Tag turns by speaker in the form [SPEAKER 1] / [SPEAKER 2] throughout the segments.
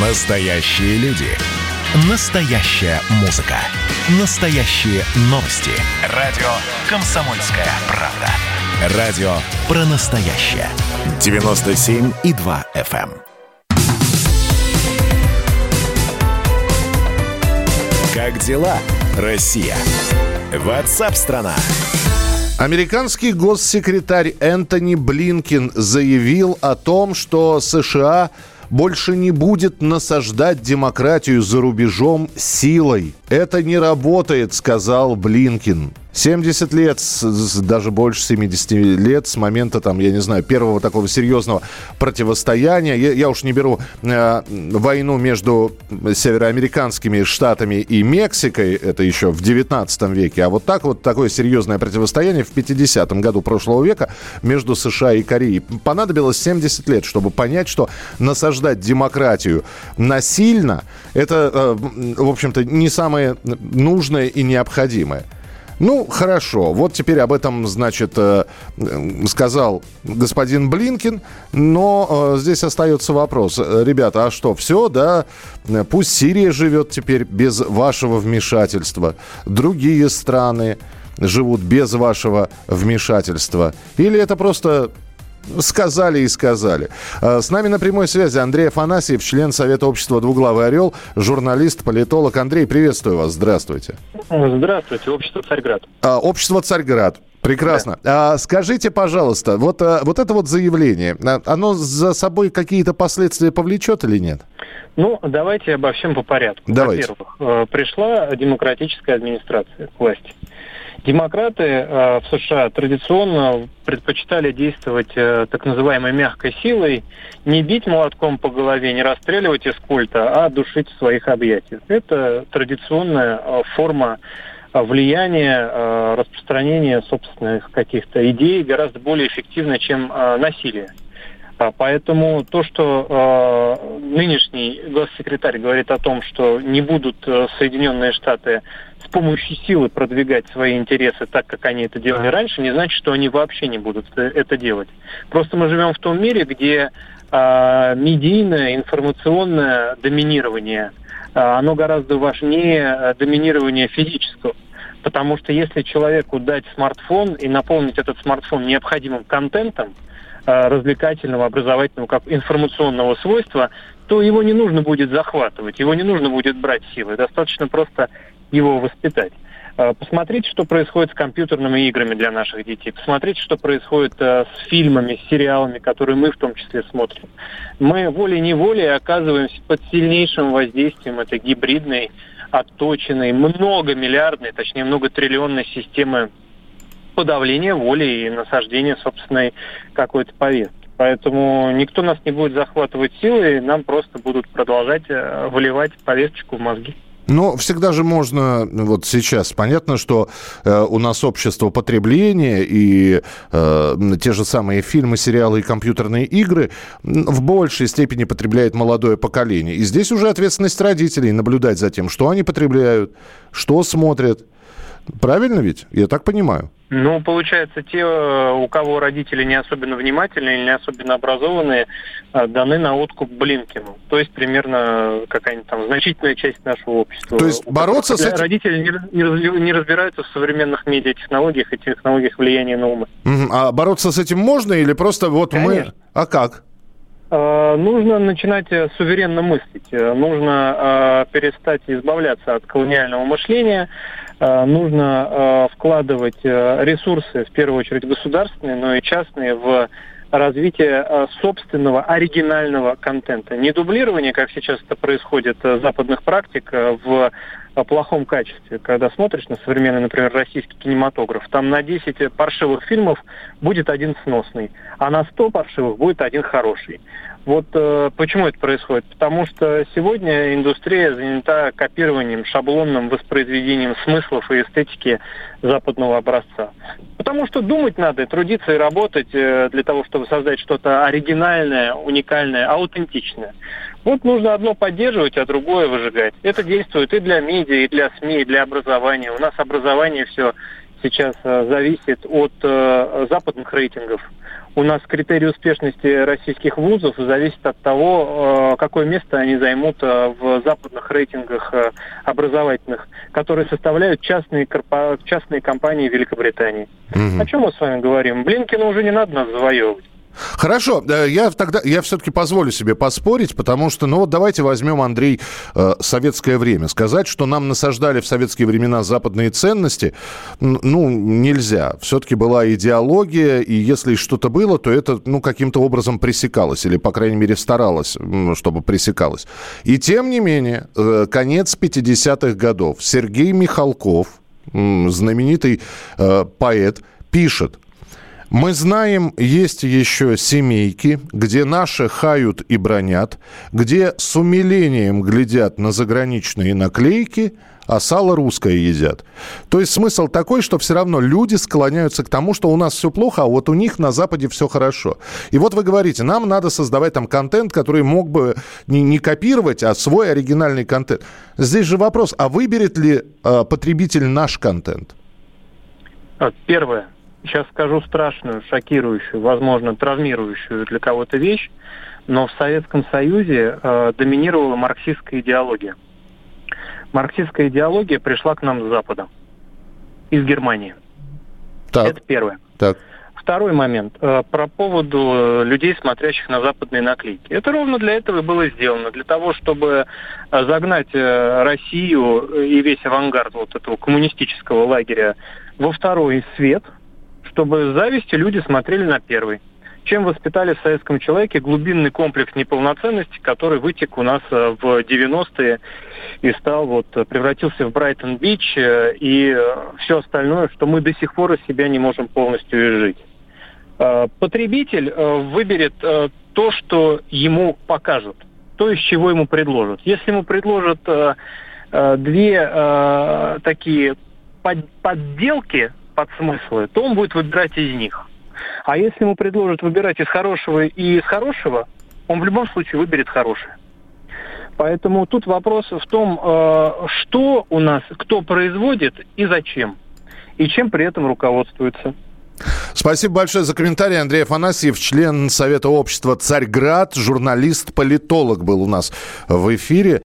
[SPEAKER 1] Настоящие люди. Настоящая музыка. Настоящие новости. Радио «Комсомольская правда». Радио про настоящее. 97,2 FM. эм. Как дела, Россия? Ватсап-страна!
[SPEAKER 2] Американский госсекретарь Энтони Блинкин заявил о том, что США больше не будет насаждать демократию за рубежом силой. Это не работает, сказал Блинкин. 70 лет, даже больше 70 лет с момента, там, я не знаю, первого такого серьезного противостояния. Я, я уж не беру э, войну между североамериканскими штатами и Мексикой, это еще в 19 веке, а вот так вот такое серьезное противостояние в 50-м году прошлого века между США и Кореей. Понадобилось 70 лет, чтобы понять, что насаждать демократию насильно, это, э, в общем-то, не самое нужное и необходимое. Ну, хорошо. Вот теперь об этом, значит, э, сказал господин Блинкин. Но э, здесь остается вопрос. Ребята, а что, все, да? Пусть Сирия живет теперь без вашего вмешательства. Другие страны живут без вашего вмешательства. Или это просто Сказали и сказали. А, с нами на прямой связи Андрей Афанасьев, член Совета общества «Двуглавый орел», журналист, политолог. Андрей, приветствую вас. Здравствуйте.
[SPEAKER 3] Здравствуйте. Общество «Царьград».
[SPEAKER 2] А, общество «Царьград». Прекрасно. Да. А, скажите, пожалуйста, вот, а, вот это вот заявление, а, оно за собой какие-то последствия повлечет или нет?
[SPEAKER 3] Ну, давайте обо всем по порядку.
[SPEAKER 2] Давайте.
[SPEAKER 3] Во-первых, э, пришла демократическая администрация к власти. Демократы э, в США традиционно предпочитали действовать э, так называемой мягкой силой, не бить молотком по голове, не расстреливать из культа, а душить в своих объятиях. Это традиционная э, форма э, влияния, э, распространения собственных каких-то идей гораздо более эффективно, чем э, насилие. А поэтому то, что нынешний госсекретарь говорит о том, что не будут Соединенные Штаты с помощью силы продвигать свои интересы так, как они это делали раньше, не значит, что они вообще не будут это делать. Просто мы живем в том мире, где э, медийное, информационное доминирование, э, оно гораздо важнее э, доминирования физического. Потому что если человеку дать смартфон и наполнить этот смартфон необходимым контентом, Э, развлекательного, образовательного, как информационного свойства, то его не нужно будет захватывать, его не нужно будет брать силой. Достаточно просто его воспитать. Э, посмотрите, что происходит с компьютерными играми для наших детей. Посмотрите, что происходит э, с фильмами, с сериалами, которые мы в том числе смотрим. Мы волей-неволей оказываемся под сильнейшим воздействием этой гибридной, отточенной, многомиллиардной, точнее многотриллионной системы подавление воли и насаждение собственной какой-то повестки. Поэтому никто нас не будет захватывать силой, нам просто будут продолжать э, выливать повесточку в мозги.
[SPEAKER 2] Но всегда же можно, вот сейчас понятно, что э, у нас общество потребления и э, те же самые фильмы, сериалы и компьютерные игры в большей степени потребляет молодое поколение. И здесь уже ответственность родителей наблюдать за тем, что они потребляют, что смотрят. Правильно ведь? Я так понимаю.
[SPEAKER 3] Ну, получается, те, у кого родители не особенно внимательные или не особенно образованные, э, даны на откуп Блинкину. То есть примерно какая-нибудь там значительная часть нашего общества.
[SPEAKER 2] То есть бороться с этим...
[SPEAKER 3] Родители не, не разбираются в современных медиатехнологиях и технологиях влияния на умы.
[SPEAKER 2] А бороться с этим можно или просто вот
[SPEAKER 3] Конечно.
[SPEAKER 2] мы... А как?
[SPEAKER 3] Э, нужно начинать э, суверенно мыслить. Нужно перестать избавляться от колониального мышления, Э, нужно э, вкладывать э, ресурсы, в первую очередь государственные, но и частные, в развитие собственного оригинального контента. Не дублирование, как сейчас это происходит, западных практик в плохом качестве. Когда смотришь на современный, например, российский кинематограф, там на 10 паршивых фильмов будет один сносный, а на 100 паршивых будет один хороший. Вот э, почему это происходит? Потому что сегодня индустрия занята копированием, шаблонным воспроизведением смыслов и эстетики западного образца. Потому что думать надо, трудиться и работать э, для того, чтобы создать что-то оригинальное, уникальное, аутентичное. Вот нужно одно поддерживать, а другое выжигать. Это действует и для медиа, и для СМИ, и для образования. У нас образование все сейчас зависит от западных рейтингов. У нас критерий успешности российских вузов зависит от того, какое место они займут в западных рейтингах образовательных, которые составляют частные, корпо... частные компании Великобритании. Угу. О чем мы с вами говорим? Блинкина уже не надо нас завоевывать.
[SPEAKER 2] Хорошо, я тогда я все-таки позволю себе поспорить, потому что, ну вот давайте возьмем, Андрей, э, советское время. Сказать, что нам насаждали в советские времена западные ценности, ну, нельзя. Все-таки была идеология, и если что-то было, то это, ну, каким-то образом пресекалось, или, по крайней мере, старалось, чтобы пресекалось. И тем не менее, э, конец 50-х годов. Сергей Михалков, знаменитый э, поэт, пишет, мы знаем, есть еще семейки, где наши хают и бронят, где с умилением глядят на заграничные наклейки, а сало русское едят. То есть смысл такой, что все равно люди склоняются к тому, что у нас все плохо, а вот у них на Западе все хорошо. И вот вы говорите, нам надо создавать там контент, который мог бы не, не копировать, а свой оригинальный контент. Здесь же вопрос, а выберет ли э, потребитель наш контент?
[SPEAKER 3] Первое сейчас скажу страшную, шокирующую, возможно, травмирующую для кого-то вещь, но в Советском Союзе э, доминировала марксистская идеология. Марксистская идеология пришла к нам с Запада, из Германии. Так. Это первое. Так. Второй момент. Э, про поводу людей, смотрящих на западные наклейки. Это ровно для этого и было сделано. Для того, чтобы э, загнать э, Россию и весь авангард вот этого коммунистического лагеря во второй свет – чтобы с завистью люди смотрели на первый. Чем воспитали в советском человеке глубинный комплекс неполноценности, который вытек у нас э, в 90-е и стал вот превратился в Брайтон-Бич э, и э, все остальное, что мы до сих пор из себя не можем полностью изжить. Потребитель выберет то, что ему покажут, то, из чего ему предложат. Если ему предложат две такие подделки под смыслы, то он будет выбирать из них. А если ему предложат выбирать из хорошего и из хорошего, он в любом случае выберет хорошее. Поэтому тут вопрос в том, э, что у нас, кто производит и зачем, и чем при этом руководствуется.
[SPEAKER 2] Спасибо большое за комментарий. Андрей Афанасьев, член Совета общества «Царьград», журналист-политолог был у нас в эфире.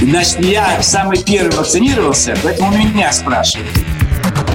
[SPEAKER 4] Значит, я самый первый вакцинировался, поэтому меня спрашивают.